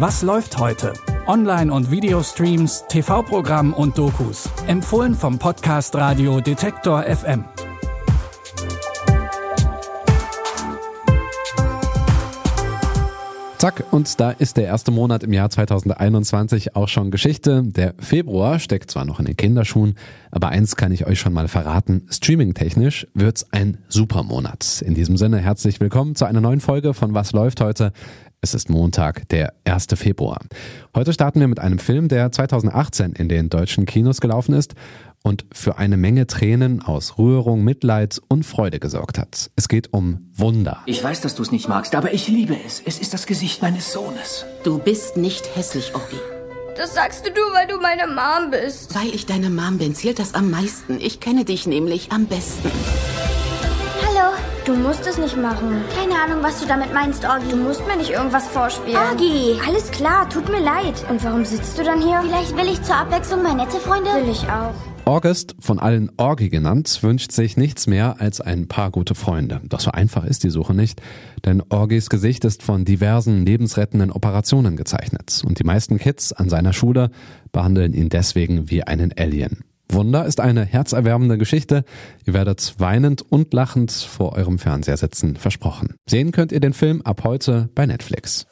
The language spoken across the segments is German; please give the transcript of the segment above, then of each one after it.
Was läuft heute? Online- und Videostreams, TV-Programm und Dokus. Empfohlen vom Podcast Radio Detektor FM. Zack, und da ist der erste Monat im Jahr 2021 auch schon Geschichte. Der Februar steckt zwar noch in den Kinderschuhen, aber eins kann ich euch schon mal verraten. Streaming-technisch wird's ein super Monat. In diesem Sinne herzlich willkommen zu einer neuen Folge von Was läuft heute? Es ist Montag, der 1. Februar. Heute starten wir mit einem Film, der 2018 in den deutschen Kinos gelaufen ist und für eine Menge Tränen aus Rührung, Mitleid und Freude gesorgt hat. Es geht um Wunder. Ich weiß, dass du es nicht magst, aber ich liebe es. Es ist das Gesicht meines Sohnes. Du bist nicht hässlich, Obi. Das sagst du nur, weil du meine Mom bist. Weil ich deine Mom bin, zählt das am meisten. Ich kenne dich nämlich am besten. Du musst es nicht machen. Keine Ahnung, was du damit meinst, Orgi. Du musst mir nicht irgendwas vorspielen. Orgi! Alles klar, tut mir leid. Und warum sitzt du dann hier? Vielleicht will ich zur Abwechslung mal nette Freunde. Will ich auch. August, von allen Orgi genannt, wünscht sich nichts mehr als ein paar gute Freunde. Doch so einfach ist die Suche nicht, denn Orgis Gesicht ist von diversen lebensrettenden Operationen gezeichnet und die meisten Kids an seiner Schule behandeln ihn deswegen wie einen Alien. Wunder ist eine herzerwärmende Geschichte. Ihr werdet weinend und lachend vor eurem Fernseher sitzen, versprochen. Sehen könnt ihr den Film ab heute bei Netflix.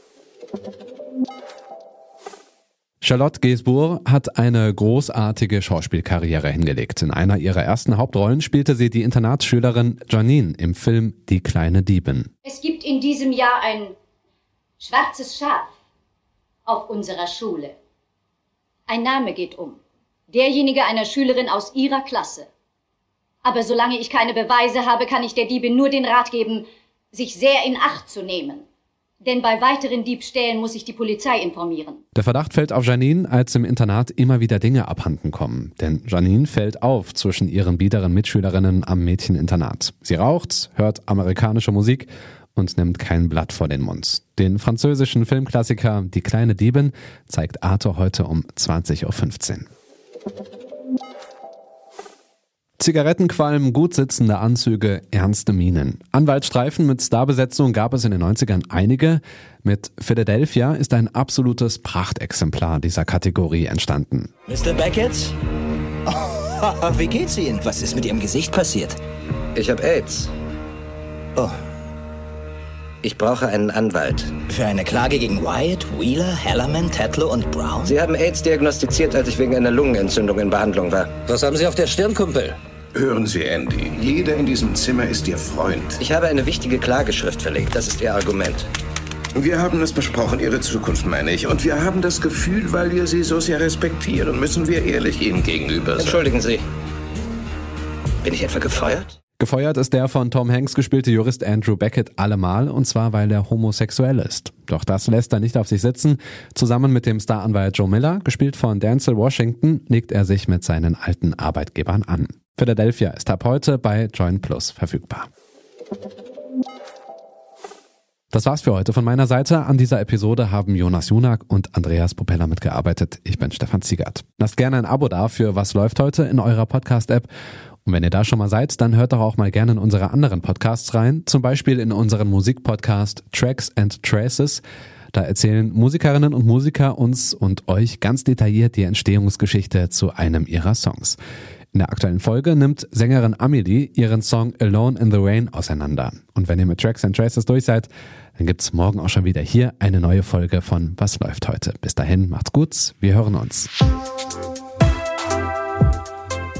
Charlotte Gainsbourg hat eine großartige Schauspielkarriere hingelegt. In einer ihrer ersten Hauptrollen spielte sie die Internatsschülerin Janine im Film Die kleine Diebin. Es gibt in diesem Jahr ein schwarzes Schaf auf unserer Schule. Ein Name geht um. Derjenige einer Schülerin aus ihrer Klasse. Aber solange ich keine Beweise habe, kann ich der Diebin nur den Rat geben, sich sehr in Acht zu nehmen. Denn bei weiteren Diebstählen muss ich die Polizei informieren. Der Verdacht fällt auf Janine, als im Internat immer wieder Dinge abhanden kommen. Denn Janine fällt auf zwischen ihren biederen Mitschülerinnen am Mädcheninternat. Sie raucht, hört amerikanische Musik und nimmt kein Blatt vor den Mund. Den französischen Filmklassiker Die kleine Diebin zeigt Arthur heute um 20.15 Uhr. Zigarettenqualm, gut sitzende Anzüge, ernste Minen. Anwaltsstreifen mit Starbesetzung gab es in den 90ern einige. Mit Philadelphia ist ein absolutes Prachtexemplar dieser Kategorie entstanden. Mr. Beckett? Oh, wie geht's Ihnen? Was ist mit Ihrem Gesicht passiert? Ich habe AIDS. Oh, Ich brauche einen Anwalt. für eine Klage gegen Wyatt, Wheeler, Hellerman, Tetlow und Brown? Sie haben AIDS diagnostiziert, als ich wegen einer Lungenentzündung in Behandlung war. Was haben Sie auf der Stirn, Kumpel? Hören Sie, Andy. Jeder in diesem Zimmer ist Ihr Freund. Ich habe eine wichtige Klageschrift verlegt. Das ist Ihr Argument. Wir haben es besprochen, Ihre Zukunft meine ich. Und wir haben das Gefühl, weil wir Sie so sehr respektieren, müssen wir ehrlich Ihnen gegenüber sein. Entschuldigen Sie. Bin ich etwa gefeuert? Gefeuert ist der von Tom Hanks gespielte Jurist Andrew Beckett allemal, und zwar weil er homosexuell ist. Doch das lässt er nicht auf sich sitzen. Zusammen mit dem Staranwalt Joe Miller, gespielt von Denzel Washington, legt er sich mit seinen alten Arbeitgebern an. Philadelphia ist ab heute bei Join Plus verfügbar. Das war's für heute von meiner Seite. An dieser Episode haben Jonas Junak und Andreas Propeller mitgearbeitet. Ich bin Stefan Ziegert. Lasst gerne ein Abo da für Was läuft heute in eurer Podcast-App. Und wenn ihr da schon mal seid, dann hört doch auch mal gerne in unsere anderen Podcasts rein. Zum Beispiel in unseren Musikpodcast Tracks and Traces. Da erzählen Musikerinnen und Musiker uns und euch ganz detailliert die Entstehungsgeschichte zu einem ihrer Songs. In der aktuellen Folge nimmt Sängerin Amelie ihren Song Alone in the Rain auseinander. Und wenn ihr mit Tracks and Traces durch seid, dann gibt's morgen auch schon wieder hier eine neue Folge von Was läuft heute. Bis dahin, macht's gut, wir hören uns.